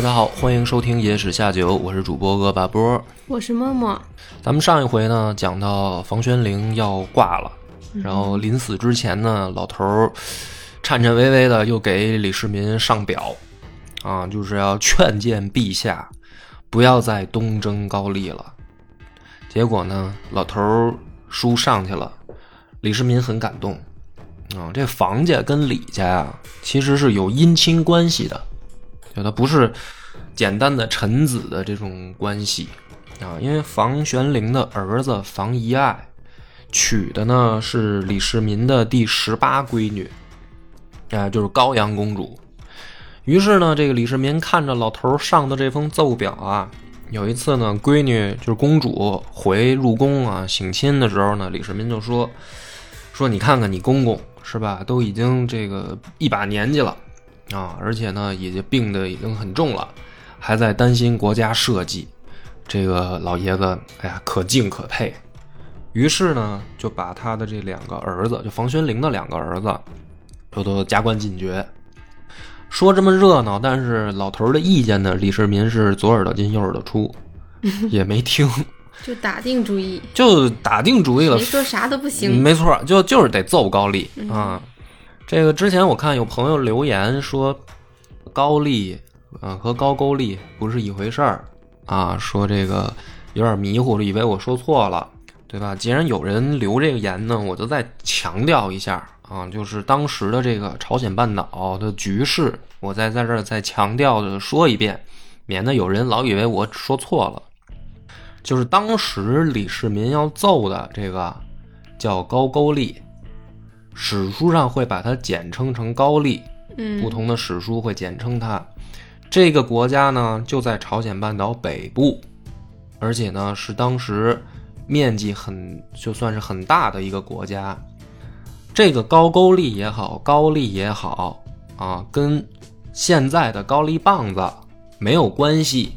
大家好，欢迎收听《野史下酒》，我是主播恶霸波。我是默默，咱们上一回呢讲到房玄龄要挂了，然后临死之前呢，老头儿颤颤巍巍的又给李世民上表，啊，就是要劝谏陛下不要再东征高丽了。结果呢，老头儿书上去了，李世民很感动，啊，这房家跟李家呀其实是有姻亲关系的。就他不是简单的臣子的这种关系啊，因为房玄龄的儿子房遗爱娶的呢是李世民的第十八闺女，啊，就是高阳公主。于是呢，这个李世民看着老头上的这封奏表啊，有一次呢，闺女就是公主回入宫啊省亲的时候呢，李世民就说说你看看你公公是吧，都已经这个一把年纪了。啊，而且呢，已经病的已经很重了，还在担心国家社稷。这个老爷子，哎呀，可敬可佩。于是呢，就把他的这两个儿子，就房玄龄的两个儿子，都都加官进爵。说这么热闹，但是老头的意见呢，李世民是左耳朵进右耳朵出，也没听，就打定主意，就打定主意了，谁说啥都不行。没错，就就是得揍高丽啊。这个之前我看有朋友留言说，高丽啊和高句丽不是一回事儿啊，说这个有点迷糊了，以为我说错了，对吧？既然有人留这个言呢，我就再强调一下啊，就是当时的这个朝鲜半岛的局势，我再在这儿再强调的说一遍，免得有人老以为我说错了。就是当时李世民要揍的这个叫高句丽。史书上会把它简称成高丽，嗯，不同的史书会简称它。这个国家呢，就在朝鲜半岛北部，而且呢是当时面积很就算是很大的一个国家。这个高句丽也好，高丽也好啊，跟现在的高丽棒子没有关系。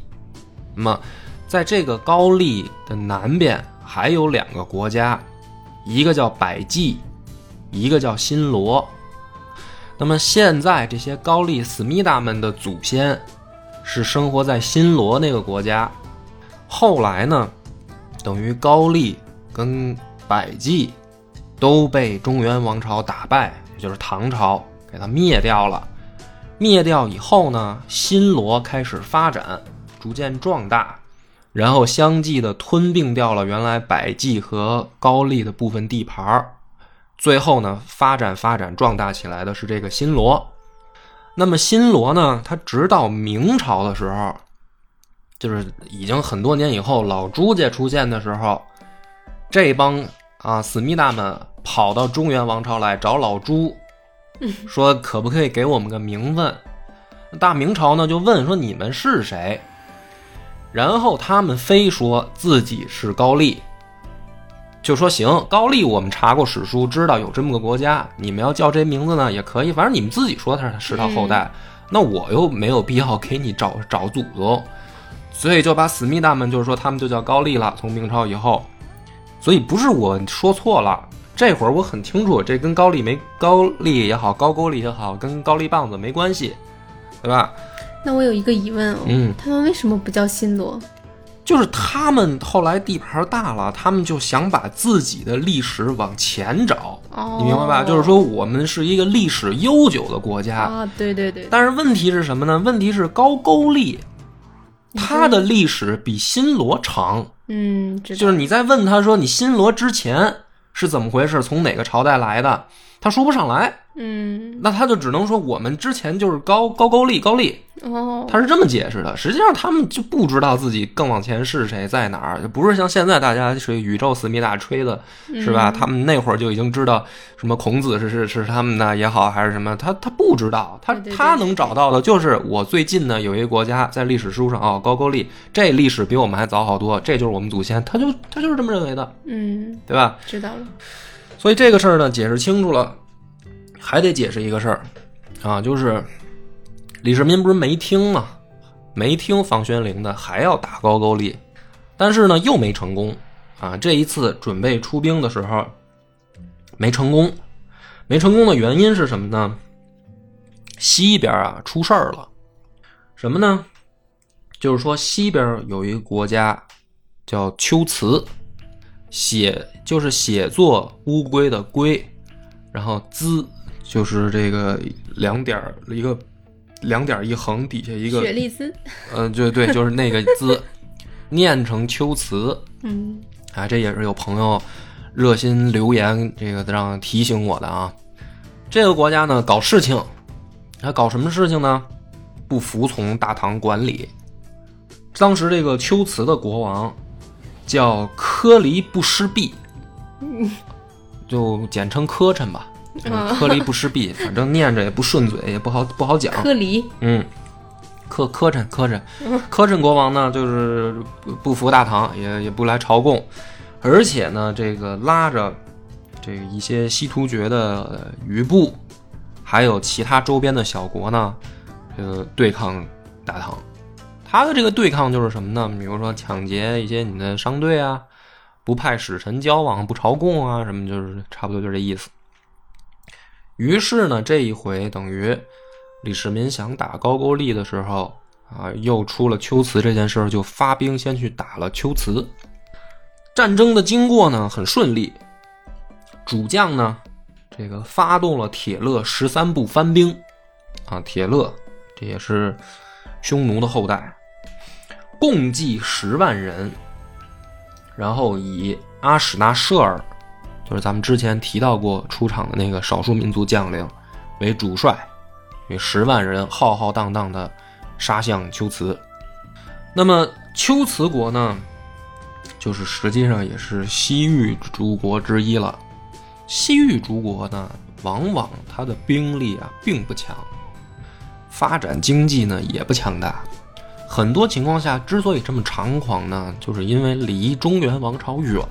那么，在这个高丽的南边还有两个国家，一个叫百济。一个叫新罗，那么现在这些高丽思密达们的祖先是生活在新罗那个国家，后来呢，等于高丽跟百济都被中原王朝打败，也就是唐朝给它灭掉了。灭掉以后呢，新罗开始发展，逐渐壮大，然后相继的吞并掉了原来百济和高丽的部分地盘儿。最后呢，发展发展壮大起来的是这个新罗。那么新罗呢，它直到明朝的时候，就是已经很多年以后，老朱家出现的时候，这帮啊思密达们跑到中原王朝来找老朱，说可不可以给我们个名分？大明朝呢就问说你们是谁？然后他们非说自己是高丽。就说行，高丽我们查过史书，知道有这么个国家。你们要叫这名字呢，也可以，反正你们自己说他是他后代，那我又没有必要给你找找祖宗，所以就把思密达们就是说他们就叫高丽了。从明朝以后，所以不是我说错了，这会儿我很清楚，这跟高丽没高丽也好，高句丽也好，跟高丽棒子没关系，对吧？那我有一个疑问哦，嗯，他们为什么不叫新罗？就是他们后来地盘大了，他们就想把自己的历史往前找，你明白吧？就是说我们是一个历史悠久的国家啊，对对对。但是问题是什么呢？问题是高句丽，它的历史比新罗长。嗯，就是你在问他说你新罗之前是怎么回事，从哪个朝代来的？他说不上来，嗯，那他就只能说我们之前就是高高句丽高丽，哦，他是这么解释的。实际上他们就不知道自己更往前是谁在哪儿，就不是像现在大家是宇宙思密达吹的，是吧？他们那会儿就已经知道什么孔子是是是他们的也好，还是什么，他他不知道，他他能找到的就是我最近呢有一个国家在历史书上哦高句丽，这历史比我们还早好多，这就是我们祖先，他就他就是这么认为的，嗯，对吧？知道了，所以这个事儿呢，解释清楚了，还得解释一个事儿啊，就是李世民不是没听吗？没听房玄龄的，还要打高句丽，但是呢又没成功啊。这一次准备出兵的时候没成功，没成功的原因是什么呢？西边啊出事儿了，什么呢？就是说西边有一个国家叫龟兹，写就是写作乌龟的龟，然后兹就是这个两点儿一个两点儿一横，底下一个雪莉丝，呃，对对，就是那个兹，念成秋词嗯，啊。这也是有朋友热心留言，这个让提醒我的啊。这个国家呢，搞事情，他搞什么事情呢？不服从大唐管理。当时这个龟兹的国王叫科离不失弼，就简称科琛吧。嗯。科离不失弼，反正念着也不顺嘴，也不好不好讲。科离，嗯，科科琛科琛，科琛国王呢，就是不不服大唐，也也不来朝贡，而且呢，这个拉着这个一些西突厥的呃余部，还有其他周边的小国呢，这个对抗大唐。他的这个对抗就是什么呢？比如说抢劫一些你的商队啊，不派使臣交往，不朝贡啊，什么就是差不多就这意思。于是呢，这一回等于李世民想打高句丽的时候啊，又出了龟兹这件事儿，就发兵先去打了龟兹。战争的经过呢很顺利，主将呢这个发动了铁勒十三部番兵啊，铁勒这也是匈奴的后代，共计十万人，然后以阿史那舍尔，就是咱们之前提到过出场的那个少数民族将领为主帅，与十万人浩浩荡荡的杀向龟兹。那么龟兹国呢，就是实际上也是西域诸国之一了。西域诸国呢，往往它的兵力啊并不强，发展经济呢也不强大。很多情况下，之所以这么猖狂呢，就是因为离中原王朝远，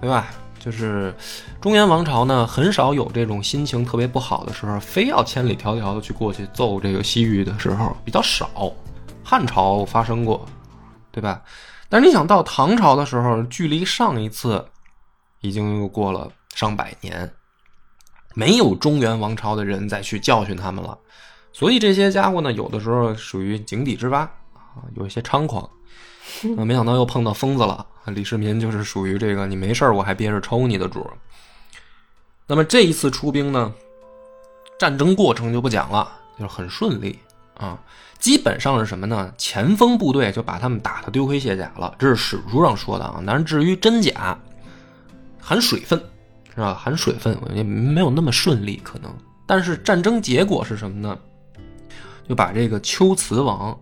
对吧？就是中原王朝呢，很少有这种心情特别不好的时候，非要千里迢迢的去过去揍这个西域的时候比较少。汉朝发生过，对吧？但是你想到唐朝的时候，距离上一次已经又过了上百年，没有中原王朝的人再去教训他们了，所以这些家伙呢，有的时候属于井底之蛙啊，有一些猖狂。啊，没想到又碰到疯子了。李世民就是属于这个你没事儿我还憋着抽你的主。那么这一次出兵呢，战争过程就不讲了，就是很顺利啊。基本上是什么呢？前锋部队就把他们打得丢盔卸甲了，这是史书上说的啊。但是至于真假，含水分是吧？含水分也没有那么顺利可能。但是战争结果是什么呢？就把这个龟兹王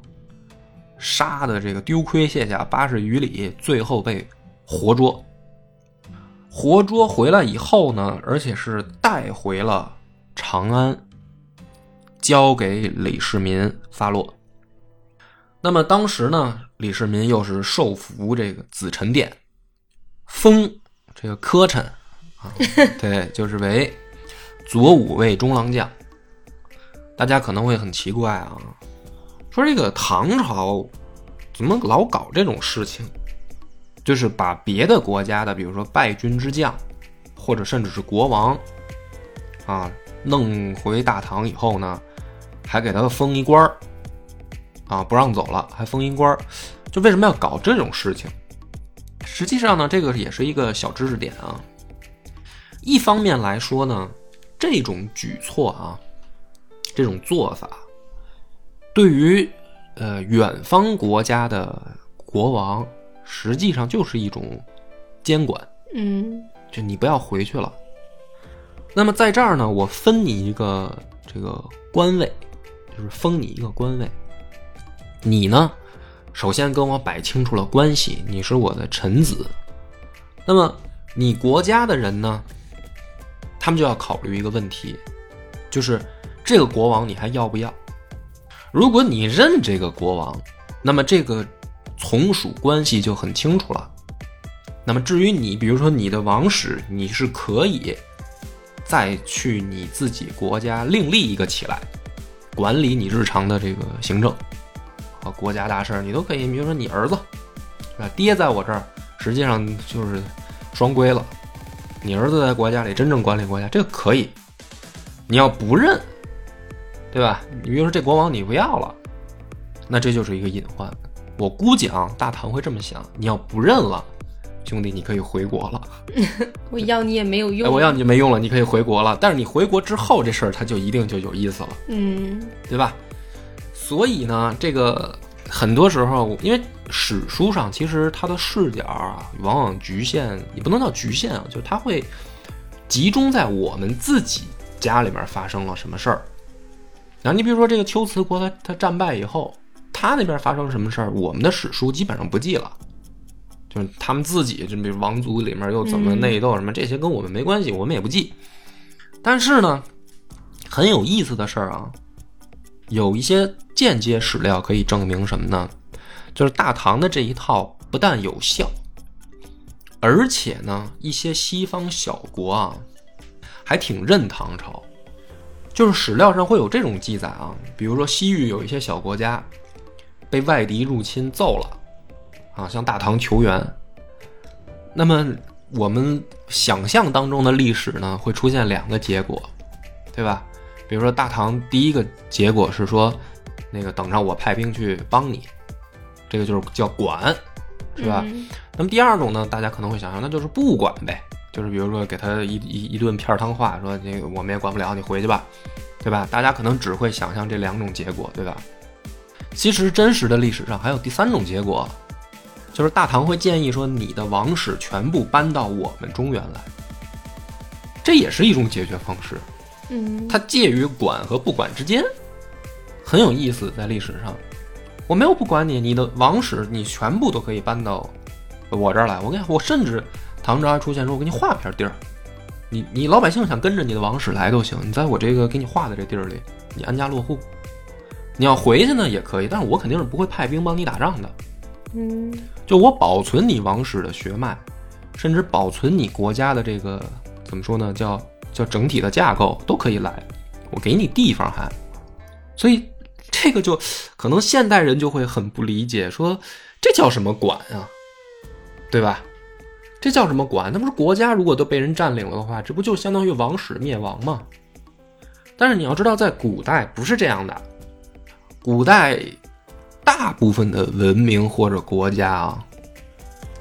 杀的这个丢盔卸甲八十余里，最后被活捉。活捉回来以后呢，而且是带回了长安，交给李世民发落。那么当时呢，李世民又是受服这个紫宸殿，封这个科臣啊，对，就是为左武卫中郎将。大家可能会很奇怪啊，说这个唐朝怎么老搞这种事情？就是把别的国家的，比如说败军之将，或者甚至是国王，啊，弄回大唐以后呢，还给他封一官儿，啊，不让走了，还封一官儿。就为什么要搞这种事情？实际上呢，这个也是一个小知识点啊。一方面来说呢，这种举措啊，这种做法，对于呃远方国家的国王，实际上就是一种监管，嗯就你不要回去了。那么在这儿呢，我分你一个这个官位，就是封你一个官位。你呢，首先跟我摆清楚了关系，你是我的臣子。那么你国家的人呢，他们就要考虑一个问题，就是这个国王你还要不要？如果你认这个国王，那么这个从属关系就很清楚了。那么至于你，比如说你的王室，你是可以再去你自己国家另立一个起来，管理你日常的这个行政和国家大事，你都可以。比如说你儿子，啊？爹在我这儿，实际上就是双规了。你儿子在国家里真正管理国家，这个可以。你要不认，对吧？你比如说这国王你不要了，那这就是一个隐患。我估计啊，大唐会这么想：你要不认了。兄弟，你可以回国了。我要你也没有用。哎，我要你就没用了，你可以回国了。但是你回国之后，这事儿它就一定就有意思了，嗯对吧？所以呢，这个很多时候，因为史书上其实它的视角啊，往往局限，也不能叫局限啊，就是它会集中在我们自己家里面发生了什么事儿。然后你比如说这个龟兹国，他他战败以后，他那边发生什么事儿，我们的史书基本上不记了。就是他们自己，就比如王族里面又怎么内斗什么，这些跟我们没关系，我们也不记。但是呢，很有意思的事儿啊，有一些间接史料可以证明什么呢？就是大唐的这一套不但有效，而且呢，一些西方小国啊，还挺认唐朝。就是史料上会有这种记载啊，比如说西域有一些小国家被外敌入侵揍了。啊，向大唐求援。那么我们想象当中的历史呢，会出现两个结果，对吧？比如说大唐第一个结果是说，那个等着我派兵去帮你，这个就是叫管，是吧？嗯那么第二种呢，大家可能会想象，那就是不管呗，就是比如说给他一一一顿片儿汤话，说这个我们也管不了，你回去吧，对吧？大家可能只会想象这两种结果，对吧？其实真实的历史上还有第三种结果。就是大唐会建议说，你的王室全部搬到我们中原来，这也是一种解决方式。嗯，它介于管和不管之间，很有意思。在历史上，我没有不管你，你的王室你全部都可以搬到我这儿来。我跟你，我甚至唐朝还出现说，我给你划片地儿，你你老百姓想跟着你的王室来都行，你在我这个给你划的这地儿里，你安家落户。你要回去呢也可以，但是我肯定是不会派兵帮你打仗的。嗯就我保存你王室的血脉，甚至保存你国家的这个怎么说呢？叫叫整体的架构都可以来，我给你地方还，所以这个就可能现代人就会很不理解，说这叫什么管啊？对吧？这叫什么管？那不是国家如果都被人占领了的话，这不就相当于王室灭亡吗？但是你要知道，在古代不是这样的，古代。大部分的文明或者国家啊，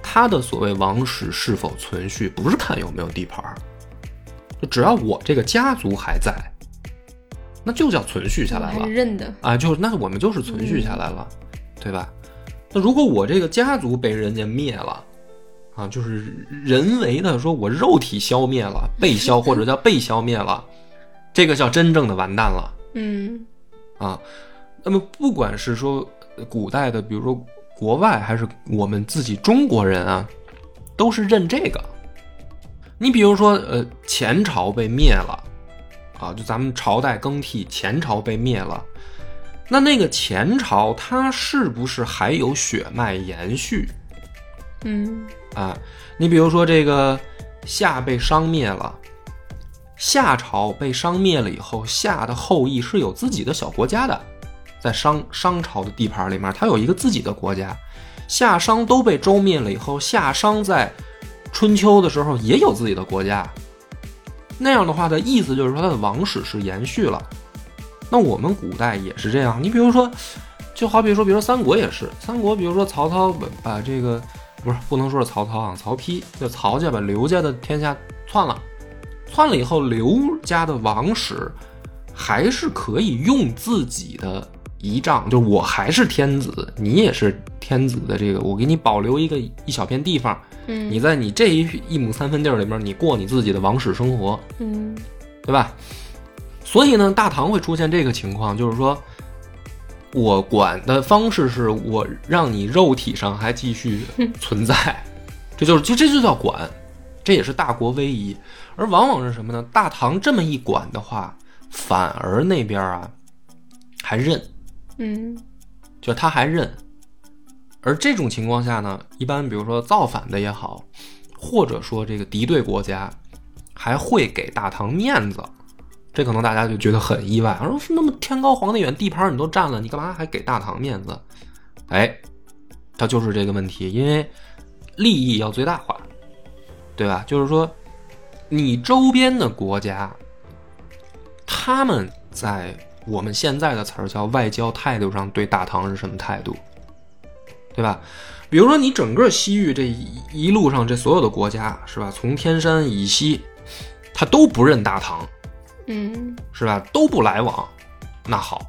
它的所谓王室是否存续，不是看有没有地盘儿，就只要我这个家族还在，那就叫存续下来了认的。啊，就那我们就是存续下来了，对吧？那如果我这个家族被人家灭了，啊，就是人为的说我肉体消灭了，被消或者叫被消灭了，这个叫真正的完蛋了嗯啊。那么不管是说古代的，比如说国外，还是我们自己中国人啊，都是认这个。你比如说，呃，前朝被灭了，啊，就咱们朝代更替，前朝被灭了，那那个前朝它是不是还有血脉延续嗯啊？你比如说这个夏被商灭了，夏朝被商灭了以后，夏的后裔是有自己的小国家的。在商商朝的地盘里面，它有一个自己的国家。夏商都被周灭了以后，夏商在春秋的时候也有自己的国家。那样的话的意思就是说，它的王室是延续了。那我们古代也是这样。你比如说，就好比说，比如说三国也是，三国比如说曹操把把这个不是不能说是曹操啊，曹丕就曹家把刘家的天下篡了，篡了以后，刘家的王室还是可以用自己的。仪仗就是我还是天子，你也是天子的这个，我给你保留一个一小片地方，嗯，你在你这一一亩三分地儿里面，你过你自己的王室生活，嗯对吧？所以呢，大唐会出现这个情况，就是说我管的方式是我让你肉体上还继续 存在，这就是就这就叫管，这也是大国威仪。而往往是什么呢？大唐这么一管的话，反而那边啊还认，嗯就他还认。而这种情况下呢，一般比如说造反的也好，或者说这个敌对国家，还会给大唐面子。这可能大家就觉得很意外，说那么天高皇帝远，地盘你都占了，你干嘛还给大唐面子？哎，他就是这个问题，因为利益要最大化，对吧？就是说，你周边的国家，他们在我们现在的词儿叫外交态度上对大唐是什么态度，对吧？比如说你整个西域这一一路上这所有的国家是吧？从天山以西，他都不认大唐，嗯是吧？都不来往，那好，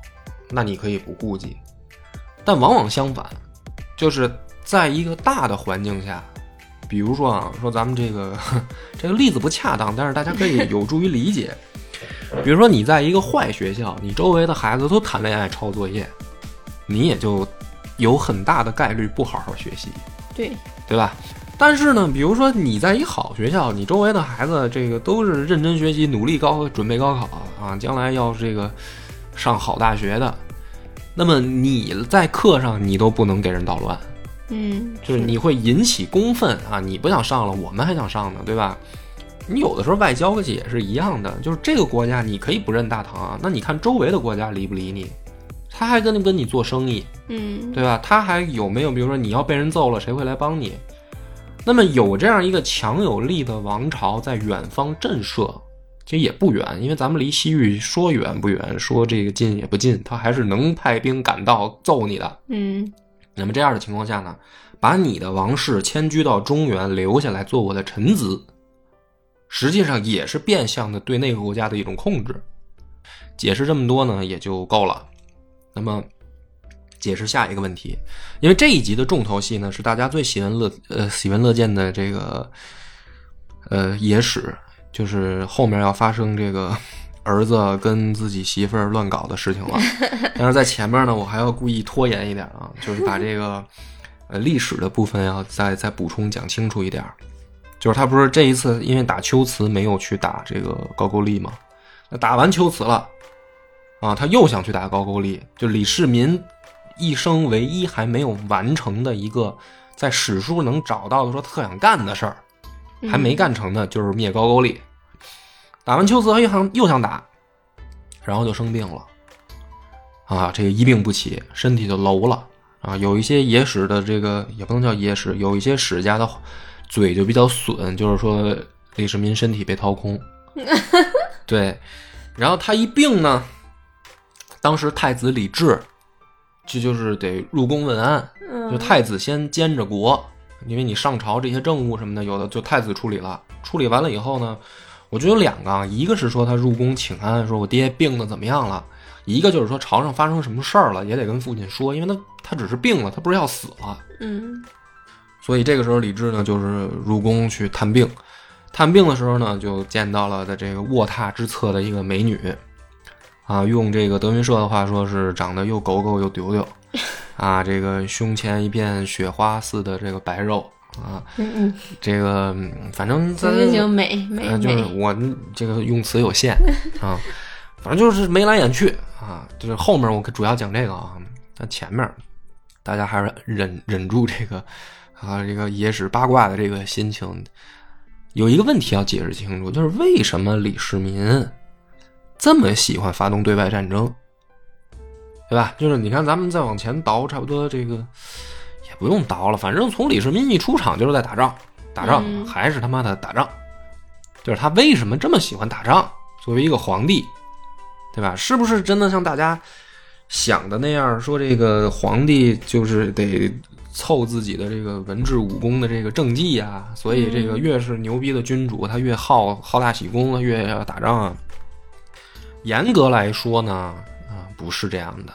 那你可以不顾忌。但往往相反，就是在一个大的环境下，比如说啊，说咱们这个这个例子不恰当，但是大家可以 有助于理解。比如说你在一个坏学校，你周围的孩子都谈恋爱、抄作业，你也就有很大的概率不好好学习。对，对吧？但是呢，比如说你在一好学校，你周围的孩子这个都是认真学习、努力高准备高考啊，将来要这个上好大学的，那么你在课上你都不能给人捣乱，嗯就是你会引起公愤啊！你不想上了，我们还想上呢，对吧？你有的时候外交也是一样的，就是这个国家你可以不认大唐啊，那你看周围的国家理不理你？他还跟不跟你做生意，嗯对吧？他还有没有，比如说你要被人揍了，谁会来帮你？那么有这样一个强有力的王朝在远方震慑，其实也不远，因为咱们离西域说远不远，说这个近也不近，他还是能派兵赶到揍你的。嗯那么这样的情况下呢，把你的王室迁居到中原，留下来做我的臣子，实际上也是变相的对那个国家的一种控制。解释这么多呢，也就够了。那么，解释下一个问题，因为这一集的重头戏呢，是大家最喜闻乐呃喜闻乐见的这个呃野史，就是后面要发生这个 儿子跟自己媳妇儿乱搞的事情了。但是在前面呢，我还要故意拖延一点啊，就是把这个呃历史的部分要再再补充讲清楚一点。就是他不是这一次因为打秋瓷没有去打这个高句丽吗？那打完秋瓷了啊，他又想去打高句丽。就李世民一生唯一还没有完成的一个在史书能找到的说特想干的事儿，还没干成的，就是灭高句丽。打完秋瓷又想又想打，然后就生病了。啊，这个一病不起，身体就楼了啊。有一些野史的这个也不能叫野史，有一些史家的嘴就比较损，就是说李世民身体被掏空。对，然后他一病呢，当时太子李治，这就是得入宫问安，就太子先监着国，因为你上朝这些政务什么的，有的就太子处理了。处理完了以后呢，我觉得有两个啊，一个是说他入宫请安，说我爹病的怎么样了。一个就是说朝上发生什么事儿了，也得跟父亲说，因为他他只是病了，他不是要死了。嗯所以这个时候李治呢，就是入宫去探病。探病的时候呢，就见到了在这个卧榻之侧的一个美女，啊，用这个德云社的话说是长得又狗狗又丢丢，啊，这个胸前一片雪花似的这个白肉，啊，嗯嗯，这个嗯反正咱就是，我这个用词有限 啊，反正就是眉来眼去啊，就是后面我主要讲这个啊，但前面大家还是忍忍住这个啊这个野史八卦的这个心情。有一个问题要解释清楚，就是为什么李世民这么喜欢发动对外战争，对吧？就是你看咱们再往前倒，差不多这个也不用倒了，反正从李世民一出场就是在打仗，打仗、嗯还是他妈的打仗。就是他为什么这么喜欢打仗？作为一个皇帝，对吧？是不是真的像大家想的那样，说这个皇帝就是得凑自己的这个文治武功的这个政绩啊？所以这个越是牛逼的君主，他越好好大喜功，越要打仗啊。严格来说呢，啊，不是这样的。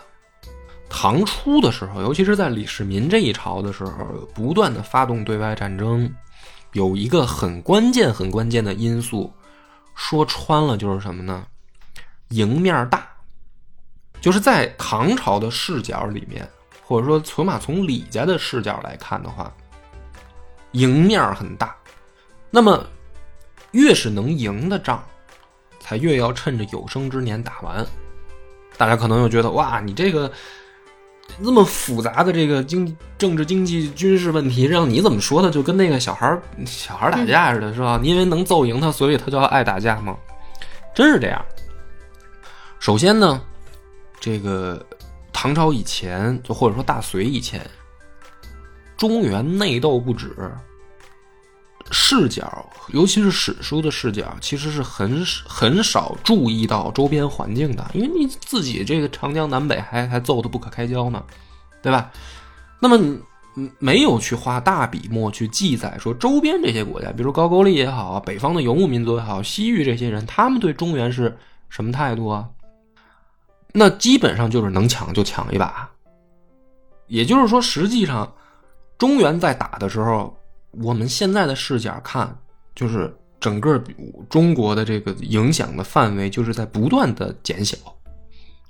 唐初的时候，尤其是在李世民这一朝的时候，不断的发动对外战争，有一个很关键、很关键的因素，说穿了就是什么呢？赢面大，就是在唐朝的视角里面，或者说起码从李家的视角来看的话，赢面很大。那么，越是能赢的仗，才越要趁着有生之年打完。大家可能又觉得，哇，你这个那么复杂的这个经政治、经济、军事问题，让你怎么说的，就跟那个小孩儿小孩儿打架似的，是吧？你因为能揍赢他，所以他就要爱打架吗？真是这样。首先呢，这个唐朝以前，就或者说大隋以前，中原内斗不止，视角，尤其是史书的视角，其实是很很少注意到周边环境的，因为你自己这个长江南北还还揍得不可开交呢，对吧？那么你没有去花大笔墨去记载说周边这些国家，比如高句丽也好，北方的游牧民族也好，西域这些人，他们对中原是什么态度啊？那基本上就是能抢就抢一把，也就是说，实际上中原在打的时候。我们现在的视角看，就是整个中国的这个影响的范围，就是在不断的减小。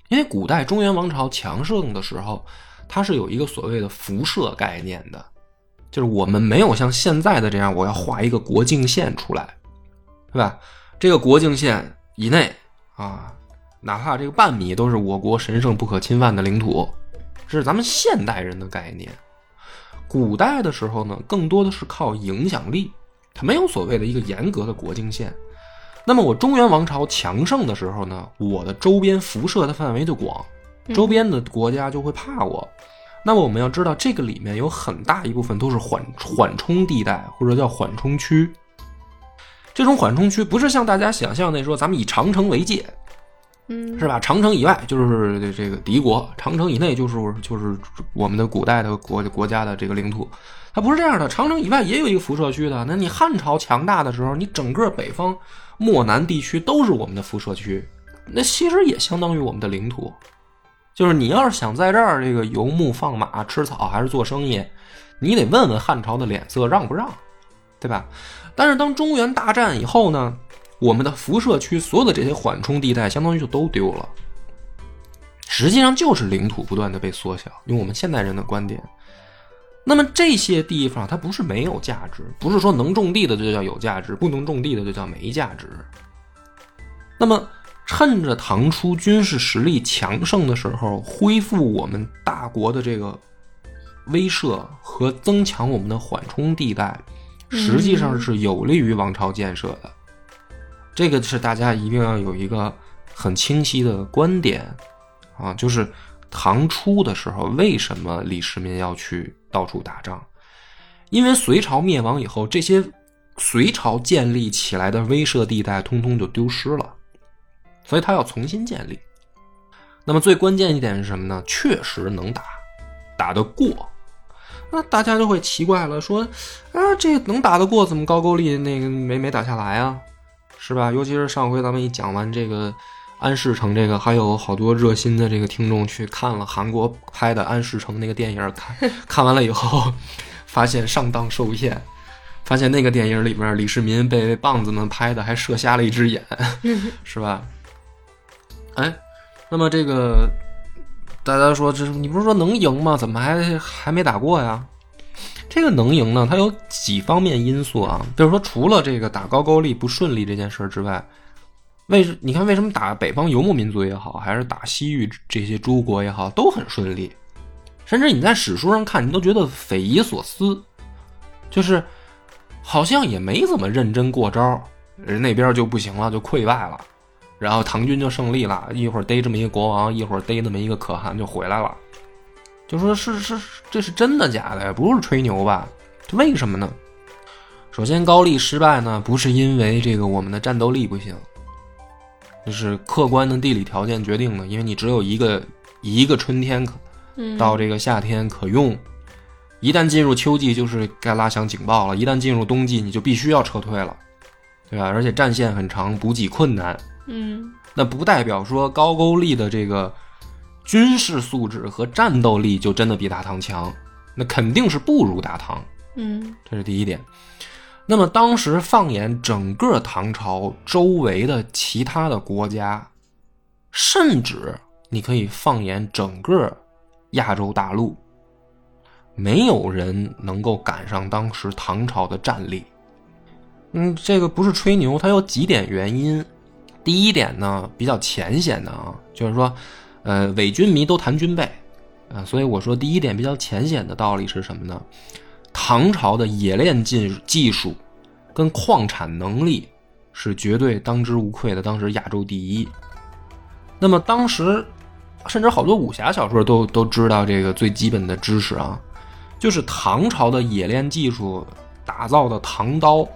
因为古代中原王朝强盛的时候，它是有一个所谓的辐射概念的，就是我们没有像现在的这样，我要画一个国境线出来，对吧？这个国境线以内啊，哪怕这个半米都是我国神圣不可侵犯的领土，这是咱们现代人的概念。古代的时候呢，更多的是靠影响力，它没有所谓的一个严格的国境线。那么我中原王朝强盛的时候呢，我的周边辐射的范围就广，周边的国家就会怕我。那么我们要知道，这个里面有很大一部分都是缓缓冲地带，或者叫缓冲区。这种缓冲区不是像大家想象那说，咱们以长城为界。嗯，是吧？长城以外就是这个敌国，长城以内就是就是我们的古代的国国家的这个领土。它不是这样的，长城以外也有一个辐射区的。那你汉朝强大的时候，你整个北方、漠南地区都是我们的辐射区，那其实也相当于我们的领土。就是你要是想在这儿这个游牧放马、吃草还是做生意，你得问问汉朝的脸色让不让，对吧？但是当中原大战以后呢？我们的辐射区所有的这些缓冲地带，相当于就都丢了。实际上就是领土不断的被缩小。用我们现代人的观点，那么这些地方它不是没有价值，不是说能种地的就叫有价值，不能种地的就叫没价值。那么趁着唐初军事实力强盛的时候，恢复我们大国的这个威慑和增强我们的缓冲地带，实际上是有利于王朝建设的。这个是大家一定要有一个很清晰的观点啊，就是唐初的时候，为什么李世民要去到处打仗？因为隋朝灭亡以后，这些隋朝建立起来的威慑地带通通就丢失了，所以他要重新建立。那么最关键一点是什么呢？确实能打，打得过。那大家就会奇怪了，说啊，这能打得过，怎么高句丽那个没没打下来啊？是吧？尤其是上回咱们一讲完这个安世成这个，还有好多热心的这个听众去看了韩国拍的安世成那个电影，看 看完了以后，发现上当受骗，发现那个电影里边李世民被棒子们拍的还射瞎了一只眼，是吧？哎，那么这个大家说，这你不是说能赢吗？怎么还还没打过呀？这个能赢呢？它有几方面因素啊？比如说，除了这个打高句丽不顺利这件事之外，为什你看为什么打北方游牧民族也好，还是打西域这些诸国也好，都很顺利。甚至你在史书上看，你都觉得匪夷所思，就是好像也没怎么认真过招，人那边就不行了，就溃败了，然后唐军就胜利了，一会儿逮这么一个国王，一会儿逮那么一个可汗就回来了。就说是是这是真的假的呀？不是吹牛吧？这为什么呢？首先，高丽失败呢，不是因为这个我们的战斗力不行，就是客观的地理条件决定的。因为你只有一个一个春天可到这个夏天可用，一旦进入秋季，就是该拉响警报了。一旦进入冬季，你就必须要撤退了，对吧？而且战线很长，补给困难。嗯，那不代表说高句丽的这个。军事素质和战斗力就真的比大唐强，那肯定是不如大唐。嗯，这是第一点。那么当时放眼整个唐朝周围的其他的国家，甚至你可以放眼整个亚洲大陆，没有人能够赶上当时唐朝的战力。嗯，这个不是吹牛，它有几点原因。第一点呢，比较浅显的啊，就是说，呃，伪军迷都谈军备，啊，所以我说第一点比较浅显的道理是什么呢？唐朝的冶炼技技术跟矿产能力是绝对当之无愧的，当时亚洲第一。那么当时，甚至好多武侠小说都都知道这个最基本的知识啊，就是唐朝的冶炼技术打造的唐刀，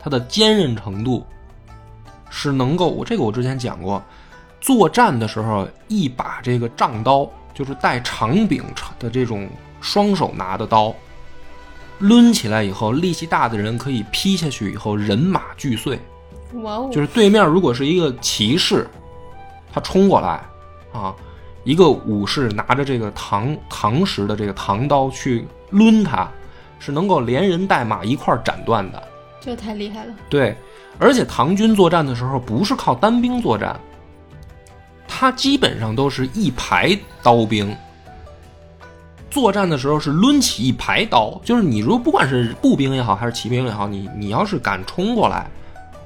它的坚韧程度是能够，我这个我之前讲过，作战的时候一把这个丈刀，就是带长柄的这种双手拿的刀。抡起来以后，力气大的人可以劈下去以后人马俱碎。哇哦，就是对面如果是一个骑士，他冲过来，啊，一个武士拿着这个唐唐时的这个唐刀去抡他，是能够连人带马一块儿斩断的。这太厉害了。对，而且唐军作战的时候不是靠单兵作战，他基本上都是一排刀兵。作战的时候是抡起一排刀，就是你如果不管是步兵也好，还是骑兵也好，你你要是敢冲过来，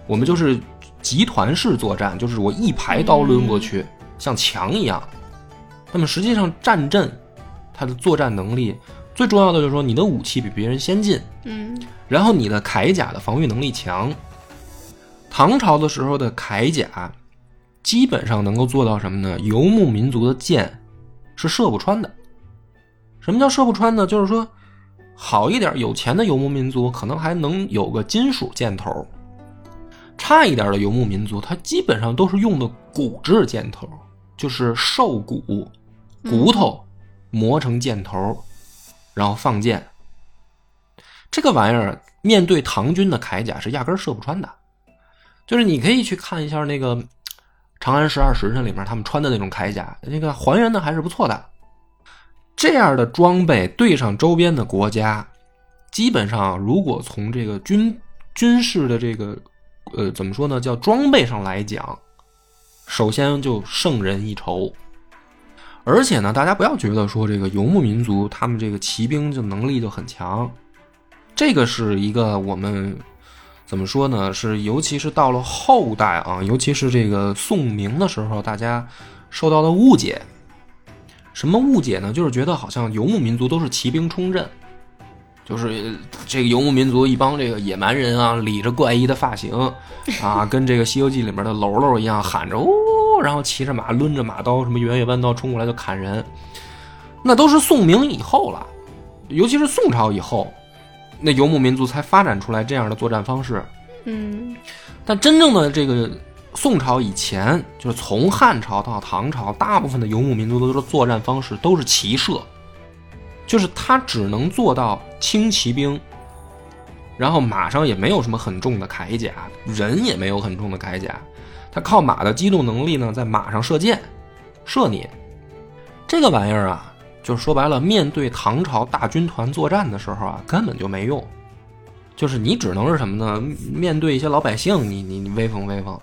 我们就是集团式作战，就是我一排刀抡过去，像墙一样。那么实际上战阵，它的作战能力最重要的就是说你的武器比别人先进，嗯然后你的铠甲的防御能力强。唐朝的时候的铠甲，基本上能够做到什么呢？游牧民族的箭是射不穿的。什么叫射不穿呢？就是说，好一点有钱的游牧民族可能还能有个金属箭头，差一点的游牧民族，它基本上都是用的骨质箭头，就是兽骨骨头磨成箭头，然后放箭。这个玩意儿面对唐军的铠甲是压根儿射不穿的，就是你可以去看一下那个《长安十二时辰》里面他们穿的那种铠甲，那个还原的还是不错的。这样的装备对上周边的国家，基本上如果从这个军军事的这个呃怎么说呢，叫装备上来讲，首先就胜人一筹。而且呢，大家不要觉得说这个游牧民族他们这个骑兵就能力就很强，这个是一个我们怎么说呢？是尤其是到了后代啊，尤其是这个宋明的时候，大家受到的误解。什么误解呢？就是觉得好像游牧民族都是骑兵冲阵，就是这个游牧民族一帮这个野蛮人啊，理着怪异的发型啊，跟这个《西游记》里面的喽喽一样，喊着哦，然后骑着马，抡着马刀，什么圆月弯刀冲过来就砍人。那都是宋明以后了，尤其是宋朝以后，那游牧民族才发展出来这样的作战方式。嗯但真正的这个宋朝以前，就是从汉朝到唐朝，大部分的游牧民族的作战方式都是骑射，就是他只能做到轻骑兵，然后马上也没有什么很重的铠甲，人也没有很重的铠甲，他靠马的机动能力呢，在马上射箭，射你。这个玩意儿啊，就是说白了，面对唐朝大军团作战的时候啊，根本就没用。就是你只能是什么呢？面对一些老百姓，你你你威风威风。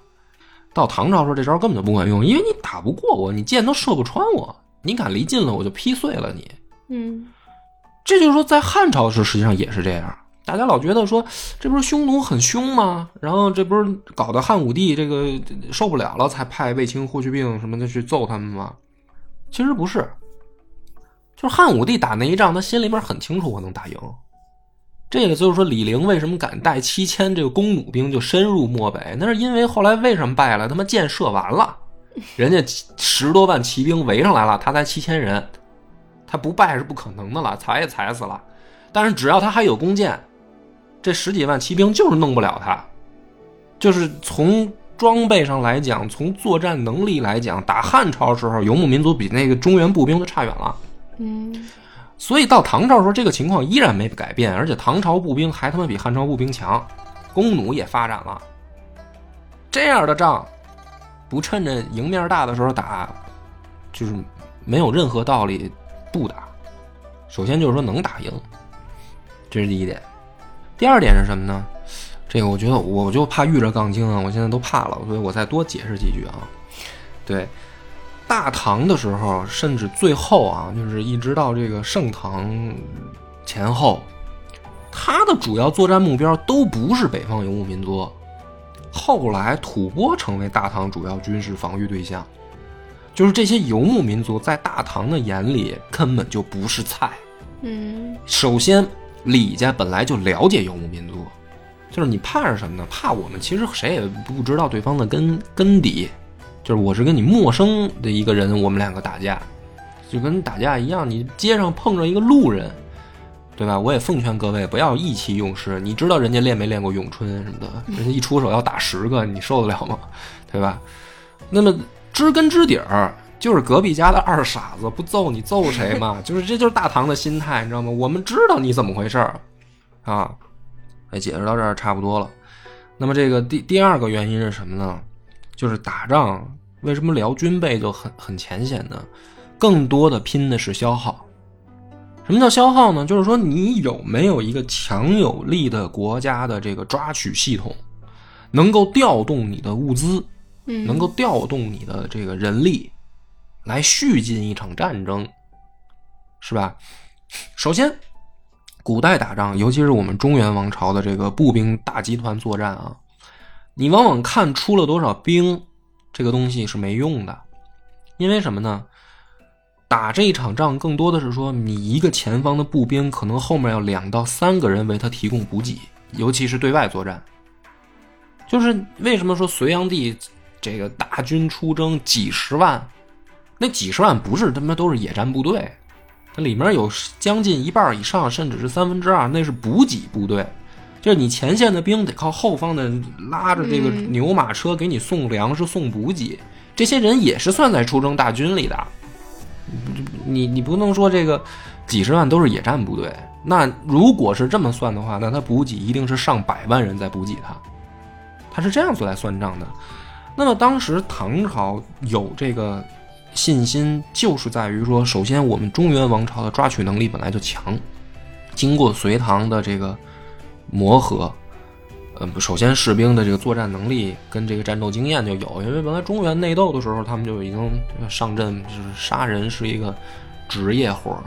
到唐朝时候，这招根本就不管用，因为你打不过我，你箭都射不穿我，你敢离近了，我就劈碎了你。嗯这就是说，在汉朝时实际上也是这样。大家老觉得说，这不是匈奴很凶吗？然后这不是搞得汉武帝这个受不了了，才派卫青、霍去病什么的去揍他们吗？其实不是，就是汉武帝打那一仗，他心里边很清楚我能打赢。这个就是说，李陵为什么敢带七千这个弓弩兵就深入漠北？那是因为后来为什么败了？他妈箭射完了，人家十多万骑兵围上来了，他才七千人，他不败是不可能的了，踩也踩死了。但是只要他还有弓箭，这十几万骑兵就是弄不了他。就是从装备上来讲，从作战能力来讲，打汉朝时候，游牧民族比那个中原步兵都差远了。嗯所以到唐朝的时候，这个情况依然没改变，而且唐朝步兵还他妈比汉朝步兵强，弓弩也发展了。这样的仗，不趁着赢面大的时候打，就是没有任何道理不打。首先就是说能打赢，这是第一点。第二点是什么呢？这个我觉得我就怕遇着杠精啊，我现在都怕了，所以我再多解释几句啊。对，大唐的时候，甚至最后啊，就是一直到这个盛唐前后，它的主要作战目标都不是北方游牧民族。后来吐蕃成为大唐主要军事防御对象，就是这些游牧民族在大唐的眼里根本就不是菜。嗯首先，李家本来就了解游牧民族，就是你怕是什么呢？怕我们其实谁也不知道对方的根根底，就是我是跟你陌生的一个人，我们两个打架，就跟打架一样，你街上碰着一个路人，对吧？我也奉劝各位不要意气用事，你知道人家练没练过咏春什么的，人家一出手要打十个，你受得了吗？对吧？那么知根知底儿，就是隔壁家的二傻子，不揍你揍谁嘛？就是这就是大唐的心态，你知道吗？我们知道你怎么回事儿啊。哎，解释到这儿差不多了。那么这个第第二个原因是什么呢？就是打仗为什么聊军备就很很浅显呢？更多的拼的是消耗。什么叫消耗呢？就是说你有没有一个强有力的国家的这个抓取系统，能够调动你的物资，嗯，能够调动你的这个人力，来续进一场战争，是吧？首先，古代打仗，尤其是我们中原王朝的这个步兵大集团作战啊，你往往看出了多少兵，这个东西是没用的，因为什么呢？打这一场仗，更多的是说你一个前方的步兵，可能后面要两到三个人为他提供补给，尤其是对外作战。就是为什么说隋炀帝这个大军出征几十万，那几十万不是他妈都是野战部队，它里面有将近一半以上，甚至是三分之二，那是补给部队。就是你前线的兵得靠后方的拉着这个嗯牛马车给你送粮食、送补给，这些人也是算在出征大军里的。你你不能说这个几十万都是野战部队，那如果是这么算的话，那他补给一定是上百万人在补给他，他是这样子来算账的。那么当时唐朝有这个信心，就是在于说，首先我们中原王朝的抓取能力本来就强，经过隋唐的这个磨合，呃，首先士兵的这个作战能力跟这个战斗经验就有，因为本来中原内斗的时候，他们就已经上阵，就是杀人是一个职业活儿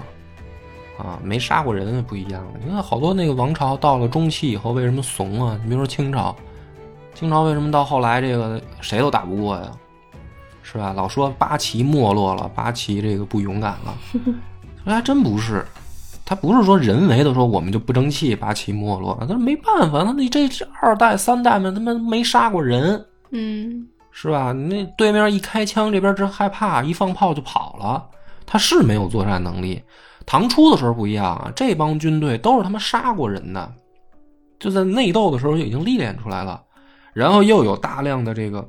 啊，没杀过人不一样。你看好多那个王朝到了中期以后，为什么怂啊？你比如说清朝，清朝为什么到后来这个谁都打不过呀？是吧？老说八旗没落了，八旗这个不勇敢了，这还真不是。他不是说人为的说我们就不争气，八旗没落，他没办法，那你这这二代三代们他妈没杀过人，嗯是吧？那对面一开枪，这边真害怕，一放炮就跑了。他是没有作战能力。唐初的时候不一样啊，这帮军队都是他妈杀过人的，就在内斗的时候就已经历练出来了，然后又有大量的这个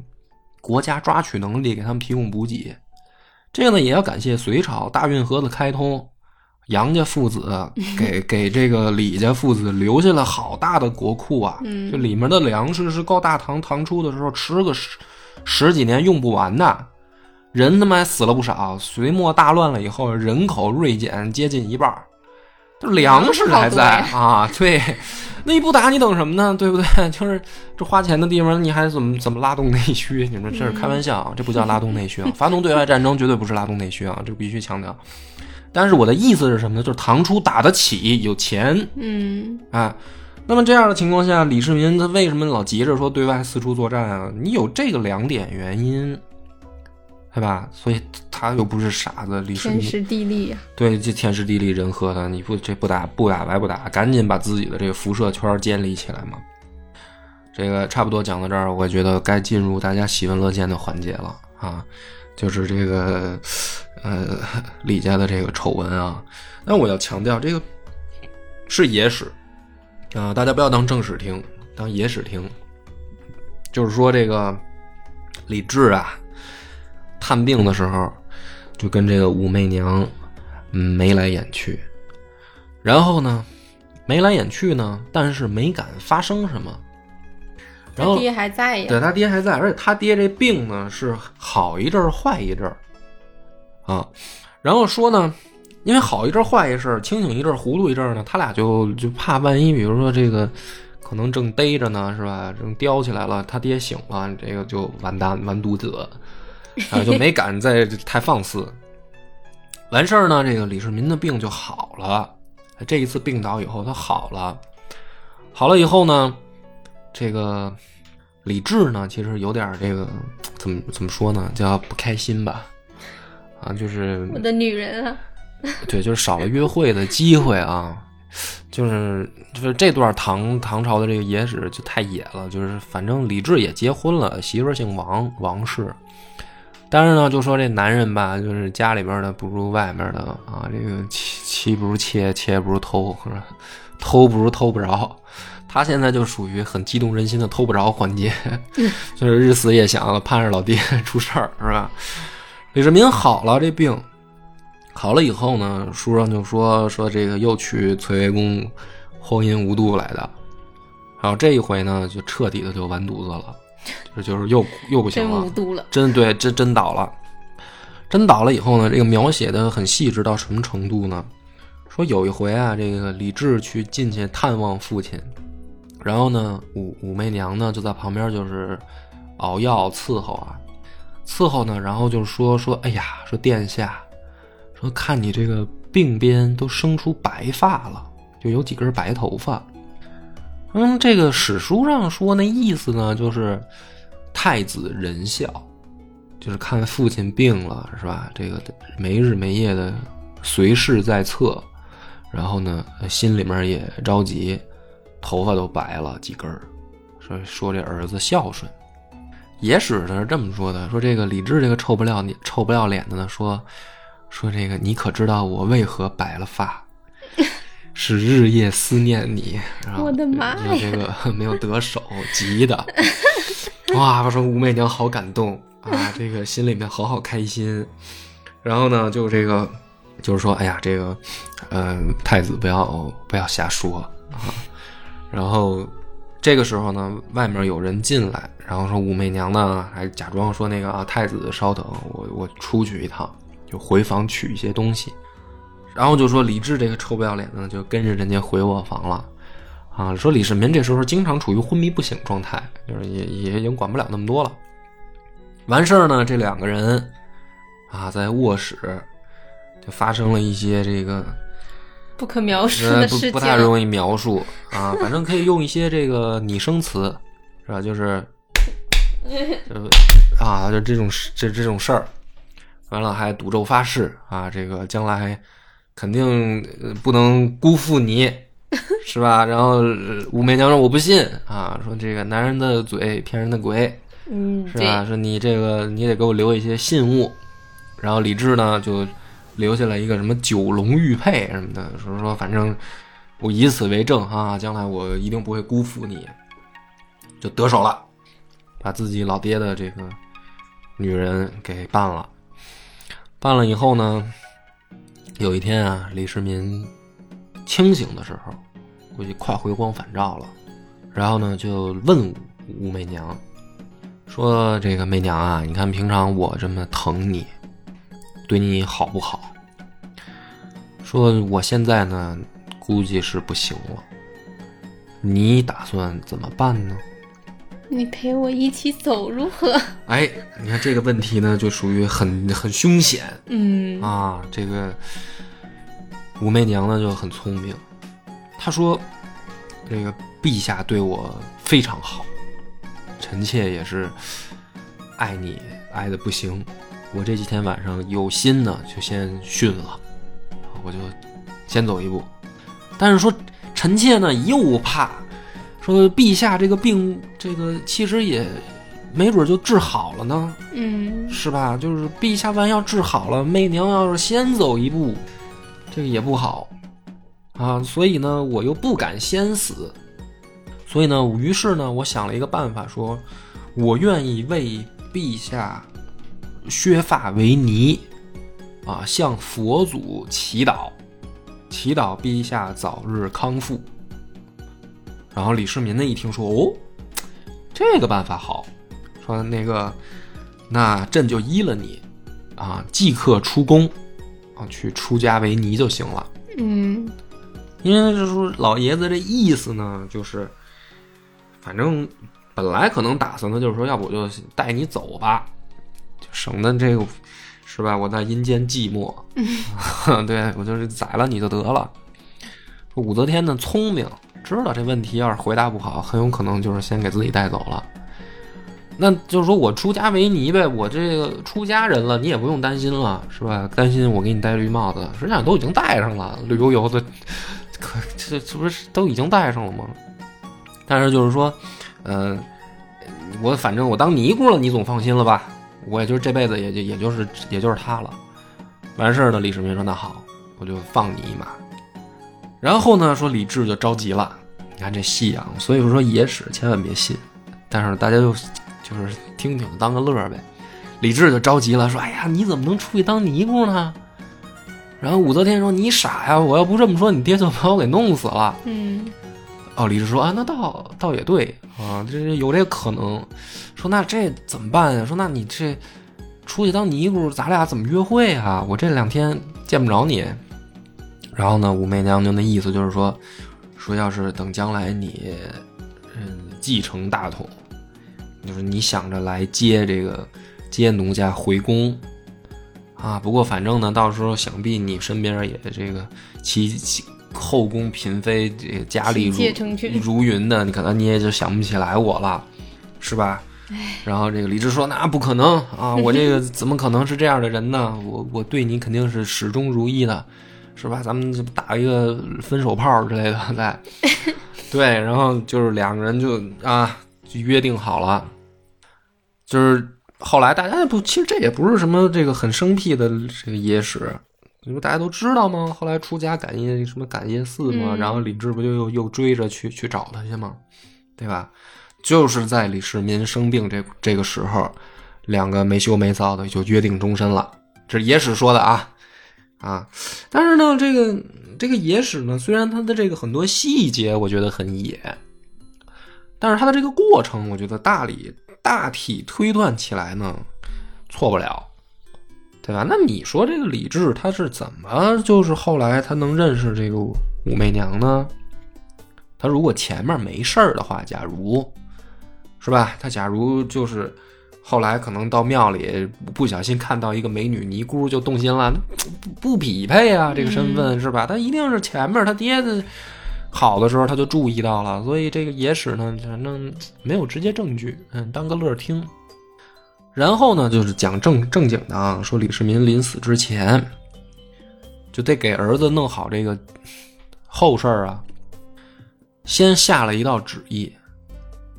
国家抓取能力给他们提供补给。这个呢，也要感谢隋朝大运河的开通，杨家父子 给给这个李家父子留下了好大的国库啊！嗯这里面的粮食是够大唐唐初的时候吃个十十几年用不完的，人他妈还死了不少。隋末大乱了以后，人口锐减接近一半儿，这粮食还在啊！对，那你不打你等什么呢？对不对？就是这花钱的地方，你还怎么怎么拉动内需？你说这是开玩笑啊？这不叫拉动内需啊！发动对外战争绝对不是拉动内需啊！这个必须强调。但是我的意思是什么呢？就是唐初打得起，有钱，嗯啊，那么这样的情况下，李世民他为什么老急着说对外四处作战啊？你有这个两点原因，对吧？所以他又不是傻子，李世民天时地利呀，对这天时地利人和的，你不这不打不打白不打，赶紧把自己的这个辐射圈建立起来嘛。这个差不多讲到这儿，我觉得该进入大家喜闻乐见的环节了啊，就是这个呃李家的这个丑闻啊。那我要强调，这个是野史啊，大家不要当正史听，当野史听。就是说，这个李治啊，探病的时候，就跟这个武媚娘嗯眉来眼去，然后呢，眉来眼去呢，但是没敢发生什么。然后他爹还在呀，对他爹还在，而且他爹这病呢是好一阵儿坏一阵儿，啊，然后说呢，因为好一阵坏一阵，清醒一阵糊涂一阵呢，他俩就就怕万一，比如说这个可能正逮着呢，是吧？正叼起来了，他爹醒了，这个就完蛋完犊子，啊，就没敢再太放肆。完事儿呢，这个李世民的病就好了。这一次病倒以后，他好了，好了以后呢，这个李治呢，其实有点这个怎么怎么说呢，叫不开心吧？啊，就是我的女人啊，对，就是少了约会的机会啊，就是就是这段唐唐朝的这个野史就太野了，就是反正李治也结婚了，媳妇儿姓王，王氏。但是呢，就说这男人吧，就是家里边的不如外面的啊，这个妻妻不如妾，妾不如偷，是吧？偷不如偷不着。他现在就属于很激动人心的偷不着环节，就是日思夜想，盼着老爹 出事儿，是吧？李世民好了这病，好了以后呢，书上就说说这个又去翠微宫荒淫无度来的，然后这一回呢，就彻底的就完犊子了。这就是又又不行真，无度了。真对，真真倒了，真倒了以后呢，这个描写的很细致到什么程度呢？说有一回啊，这个李治去进去探望父亲，然后呢，武武媚娘呢就在旁边就是熬药伺候啊，伺候呢，然后就说说，哎呀，说殿下，说看你这个鬓边都生出白发了，就有几根白头发。嗯，这个史书上说那意思呢，就是太子仁孝，就是看父亲病了，是吧？这个没日没夜的随侍在侧，然后呢，心里面也着急，头发都白了几根儿，说说这儿子孝顺。野史呢是这么说的，说这个李治这个臭不要脸、臭不要脸的呢，说说这个你可知道我为何白了发？是日夜思念你，然后我的妈呀这个没有得手，急的，哇！我说武媚娘好感动啊，这个心里面好好开心。然后呢，就这个就是说，哎呀，这个，呃，太子不要不要瞎说啊。然后这个时候呢，外面有人进来，然后说武媚娘呢，还假装说那个啊，太子稍等，我我出去一趟，就回房取一些东西。然后就说李治这个臭不要脸的，就跟着人家回卧房了，啊，说李世民这时候经常处于昏迷不醒状态，就是也也已经管不了那么多了。完事儿呢，这两个人啊，在卧室就发生了一些这个不可描述呃的事情。不不太容易描述啊，反正可以用一些这个拟声词，是吧？就是 就是啊，就这种事这这种事儿，完了还赌咒发誓啊，这个将来肯定呃不能辜负你，是吧？然后呃武媚娘说我不信啊，说这个男人的嘴骗人的鬼，嗯，是吧？说你这个你得给我留一些信物，然后李治呢就留下了一个什么九龙玉佩什么的，说说反正我以此为证啊，将来我一定不会辜负你，就得手了，把自己老爹的这个女人给办了。办了以后呢，有一天啊，李世民清醒的时候，估计快回光返照了，然后呢就问武媚娘。说这个媚娘啊，你看平常我这么疼你，对你好不好？说我现在呢，估计是不行了。你打算怎么办呢？你陪我一起走如何？哎，你看这个问题呢，就属于很很凶险嗯，啊。这个武媚娘呢就很聪明，她说：“这个陛下对我非常好，臣妾也是爱你爱的不行。我这几天晚上有心呢，就先训了，我就先走一步。但是说臣妾呢又怕说陛下这个病，这个其实也没准就治好了呢。”嗯，是吧？就是陛下万一要治好了，媚娘要是先走一步，这个也不好啊。所以呢，我又不敢先死，所以呢，于是呢，我想了一个办法，说我愿意为陛下削发为尼啊，向佛祖祈祷，祈祷陛下早日康复。然后李世民呢一听说，哦，这个办法好，说那个。那朕就依了你，啊，即刻出宫，啊，去出家为尼就行了。嗯，因为这说老爷子这意思呢，就是反正本来可能打算的就是说，要不我就带你走吧，就省得这个是吧？我在阴间寂寞，对我就是宰了你就得了。武则天呢聪明，知道这问题要是回答不好，很有可能就是先给自己带走了。那就是说我出家为尼呗，我这个出家人了，你也不用担心了，是吧？担心我给你戴绿帽子，实际上都已经戴上了，绿油油的，可这这不是都已经戴上了吗？但是就是说，嗯、我反正我当尼姑了，你总放心了吧？我也就是这辈子也就也就是也就是他了。完事儿呢，李世民说那好，我就放你一马。然后呢，说李治就着急了，你看这戏啊，所以说野史千万别信，但是大家就就是听听当个乐呗。李治就着急了，说：“哎呀，你怎么能出去当尼姑呢？”然后武则天说：“你傻呀！我要不这么说，你爹就把我给弄死了。”嗯哦，李治说啊，那倒倒也对啊，这有这个可能。说那这怎么办呀？说那你这出去当尼姑，咱俩怎么约会啊？我这两天见不着你。然后呢，武媚娘娘的意思就是说，说要是等将来你嗯继承大统，就是你想着来接这个接奴家回宫啊。不过反正呢，到时候想必你身边也这个其其后宫嫔妃这个佳丽如如云的，你可能你也就想不起来我了，是吧？然后这个李治说：“那不可能啊，我这个怎么可能是这样的人呢？我我对你肯定是始终如一的，是吧？咱们就打一个分手炮之类的，在 对，然后就是两个人就啊就约定好了，就是后来大家不，其实这也不是什么这个很生僻的这个野史，你说大家都知道吗？后来出家感业什么感业寺嘛，嗯然后李治不就又又追着去去找他去吗？对吧？就是在李世民生病这这个时候，两个没羞没臊的就约定终身了。这是野史说的啊啊！但是呢，这个这个野史呢，虽然它的这个很多细节我觉得很野，但是它的这个过程，我觉得大理大体推断起来呢，错不了，对吧？那你说这个李治他是怎么就是后来他能认识这个武媚娘呢？他如果前面没事儿的话，假如是吧？他假如就是后来可能到庙里不小心看到一个美女尼姑就动心了，不不匹配啊，这个身份是吧？他一定是前面他爹的好的时候他就注意到了，所以这个野史呢，反正没有直接证据，嗯，当个乐儿听。然后呢，就是讲正正经的啊，说李世民临死之前就得给儿子弄好这个后事儿啊，先下了一道旨意，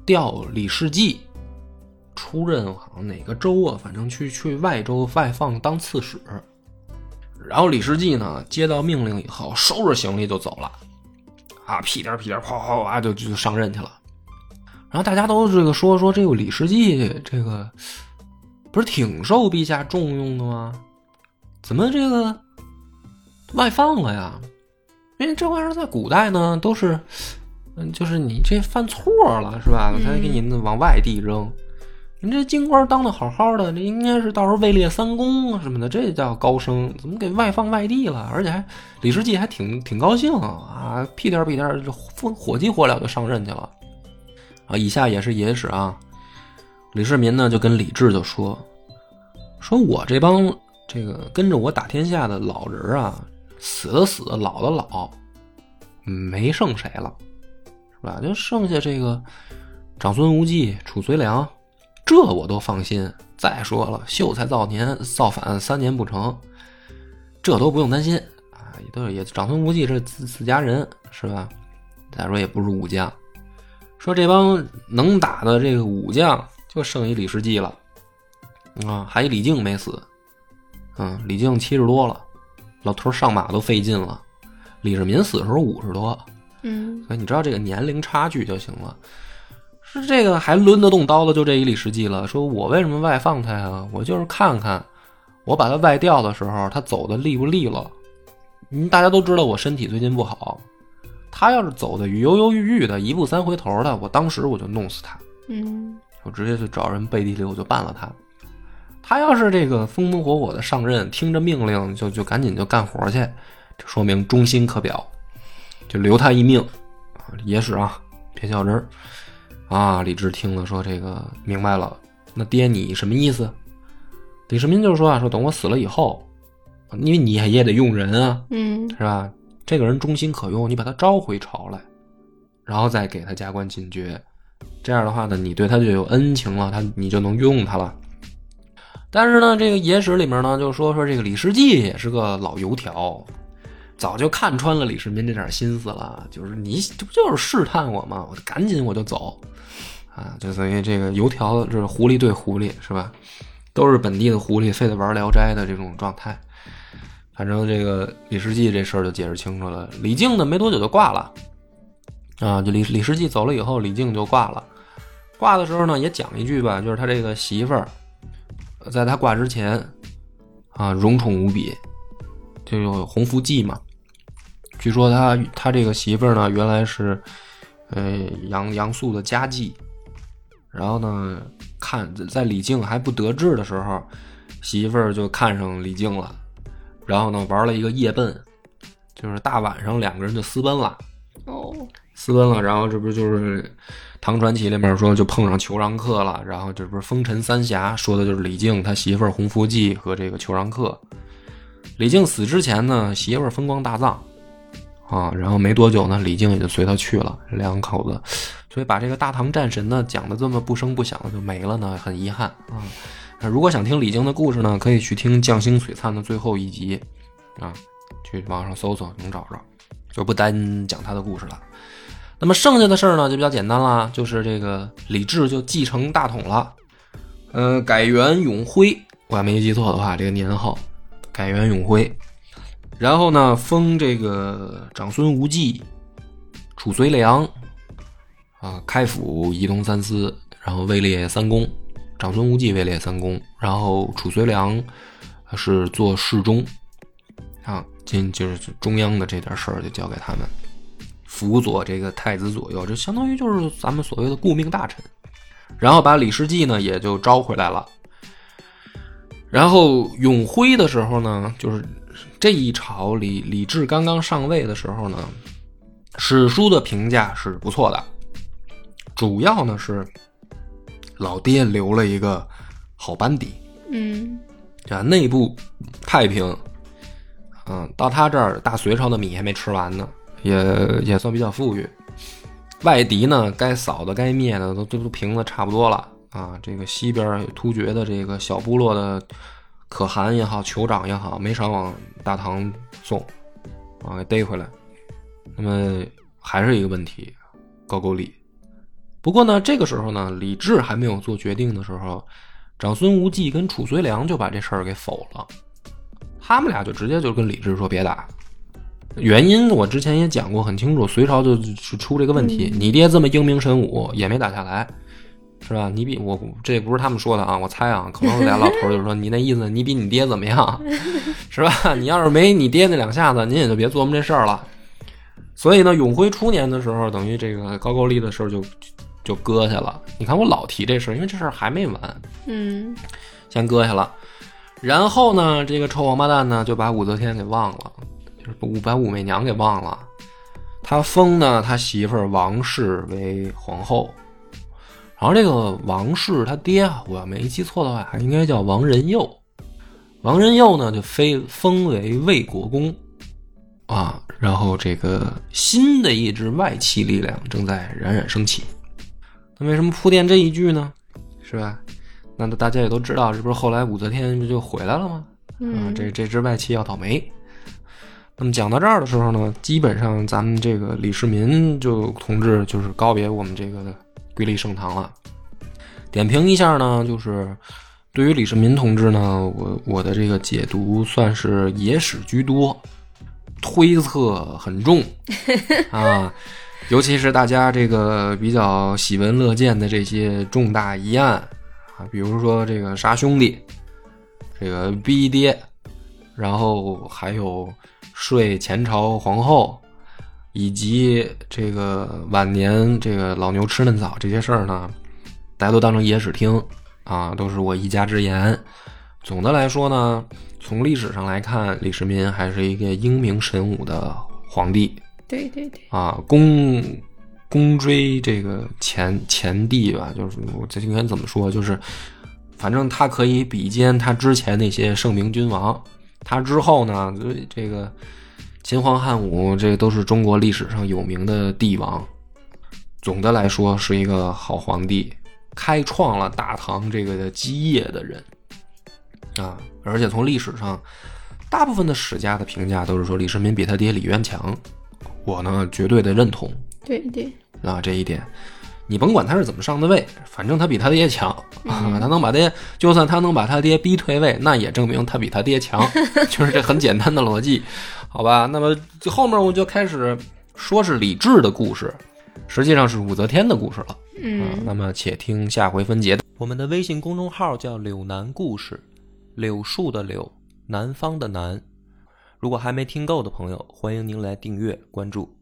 调李世继出任好像哪个州啊，反正去去外州外放当刺史。然后李世继呢接到命令以后，收拾行李就走了，啊，屁颠屁颠儿哗哗哗就就上任去了。然后大家都这个说说这个李世继这个不是挺受陛下重用的吗？怎么这个外放了呀？因为这玩意儿在古代呢都是，嗯，就是你这犯错了是吧？我才给你往外地扔。你这京官当的好好的，这应该是到时候位列三公啊什么的，这叫高升，怎么给外放外地了？而且还李世继还挺挺高兴啊，屁颠儿屁颠儿就火火急火燎就上任去了。啊，以下也是野史啊。李世民呢就跟李治就说，说我这帮这个跟着我打天下的老人啊，死的死，老的老，没剩谁了，是吧？就剩下这个长孙无忌、褚遂良，这我都放心。再说了，秀才造年造反三年不成，这都不用担心啊，也都是也长孙无忌这自自家人是吧？再说也不是武将，说这帮能打的这个武将就剩一李世继了，啊，还一李靖没死，嗯，李靖七十多了，老头上马都费劲了，李世民死的时候五十多，嗯所以你知道这个年龄差距就行了。是这个还抡得动刀的就这一李世继了。说我为什么外放他呀？我就是看看，我把他外调的时候，他走的利不利落。嗯，大家都知道我身体最近不好，他要是走的犹犹豫豫的，一步三回头的，我当时我就弄死他，嗯我直接去找人背地里我就办了他。他要是这个风风火火的上任，听着命令就就赶紧就干活去，这说明忠心可表，就留他一命。啊，野史啊，别较真儿。啊，李治听了说这个明白了，那爹你什么意思？李世民就说啊，说等我死了以后，因为你也得用人啊，嗯是吧？这个人忠心可用，你把他招回朝来，然后再给他加官进爵，这样的话呢，你对他就有恩情了，他你就能用他了。但是呢，这个野史里面呢，就说说这个李世济也是个老油条，早就看穿了李世民这点心思了，就是你这不就是试探我吗？我赶紧我就走，啊，就所以这个油条就是狐狸对狐狸是吧？都是本地的狐狸，非得玩《聊斋》的这种状态。反正这个李世济这事儿就解释清楚了。李靖呢，没多久就挂了，啊，就李李世济走了以后，李靖就挂了。挂的时候呢，也讲一句吧，就是他这个媳妇儿，在他挂之前，啊，荣宠无比，就有洪福记嘛。据说他他这个媳妇儿呢，原来是，呃，杨杨素的家妓，然后呢，看在李靖还不得志的时候，媳妇儿就看上李靖了，然后呢，玩了一个夜奔，就是大晚上两个人就私奔了。哦，私奔了，然后这不就是《唐传奇》里面说就碰上裘让客了，然后这不是风尘三侠说的就是李靖他媳妇儿洪福记和这个裘让客。李靖死之前呢，媳妇儿风光大葬啊，然后没多久呢，李靖也就随他去了，两口子，所以把这个大唐战神呢讲的这么不声不响的就没了呢，很遗憾啊。如果想听李靖的故事呢，可以去听《将星璀璨》的最后一集啊，去网上搜搜能找着。就不单讲他的故事了。那么剩下的事儿呢，就比较简单了，就是这个李治就继承大统了，呃，改元永徽，我要没记错的话，这个年号改元永徽。然后呢，封这个长孙无忌、褚遂良啊，开府仪同三司，然后位列三公。长孙无忌位列三公，然后褚遂良是做侍中。今就是中央的这点事儿就交给他们，辅佐这个太子左右，这相当于就是咱们所谓的顾命大臣。然后把李世济呢也就招回来了。然后永徽的时候呢，就是这一朝李李治刚刚上位的时候呢，史书的评价是不错的，主要呢是老爹留了一个好班底，嗯啊，内部太平。嗯，到他这儿，大隋朝的米还没吃完呢，也也算比较富裕。外敌呢，该扫的、该灭的都都都平的差不多了啊。这个西边突厥的这个小部落的可汗也好，酋长也好，没少往大唐送，啊，给逮回来。那么还是一个问题，高句丽。不过呢，这个时候呢，李治还没有做决定的时候，长孙无忌跟褚遂良就把这事儿给否了。他们俩就直接就跟李治说别打，原因我之前也讲过很清楚，隋朝就出这个问题，你爹这么英明神武也没打下来，是吧？你比我这不是他们说的啊，我猜啊，可能俩老头就说你那意思你比你爹怎么样，是吧？你要是没你爹那两下子，您也就别琢磨这事儿了。所以呢，永徽初年的时候，等于这个高句丽的事儿就就搁下了。你看我老提这事儿，因为这事儿还没完，嗯先搁下了。然后呢，这个臭王八蛋呢就把武则天给忘了，就是把把武媚娘给忘了。他封呢他媳妇王氏为皇后，然后这个王氏他爹，我要没记错的话，应该叫王仁佑。王仁佑呢就非封为魏国公啊。然后这个新的一支外戚力量正在冉冉升起。那为什么铺垫这一句呢？是吧？那大家也都知道，这不是后来武则天不就回来了吗？啊，嗯，这这支外戚要倒霉。那么讲到这儿的时候呢，基本上咱们这个李世民就同志就是告别我们这个瑰丽盛唐了。点评一下呢，就是对于李世民同志呢，我我的这个解读算是野史居多，推测很重 啊，尤其是大家这个比较喜闻乐见的这些重大疑案啊，比如说这个杀兄弟，这个逼爹，然后还有睡前朝皇后，以及这个晚年这个老牛吃嫩草这些事儿呢，大家都当成野史听啊，都是我一家之言。总的来说呢，从历史上来看，李世民还是一个英明神武的皇帝对对对，啊，功公追这个前前帝吧，就是我这应该怎么说，就是反正他可以比肩他之前那些圣明君王，他之后呢，这个秦皇汉武，这都是中国历史上有名的帝王。总的来说，是一个好皇帝，开创了大唐这个基业的人啊！而且从历史上，大部分的史家的评价都是说李世民比他爹李渊强，我呢绝对的认同对对，啊这一点。你甭管他是怎么上的位，反正他比他爹强啊！他能把爹，就算他能把他爹逼退位，那也证明他比他爹强，就是这很简单的逻辑，好吧？那么后面我就开始说是李治的故事。实际上是武则天的故事了。嗯，那么且听下回分解。我们的微信公众号叫“柳南故事”，柳树的柳，南方的南。如果还没听够的朋友，欢迎您来订阅关注。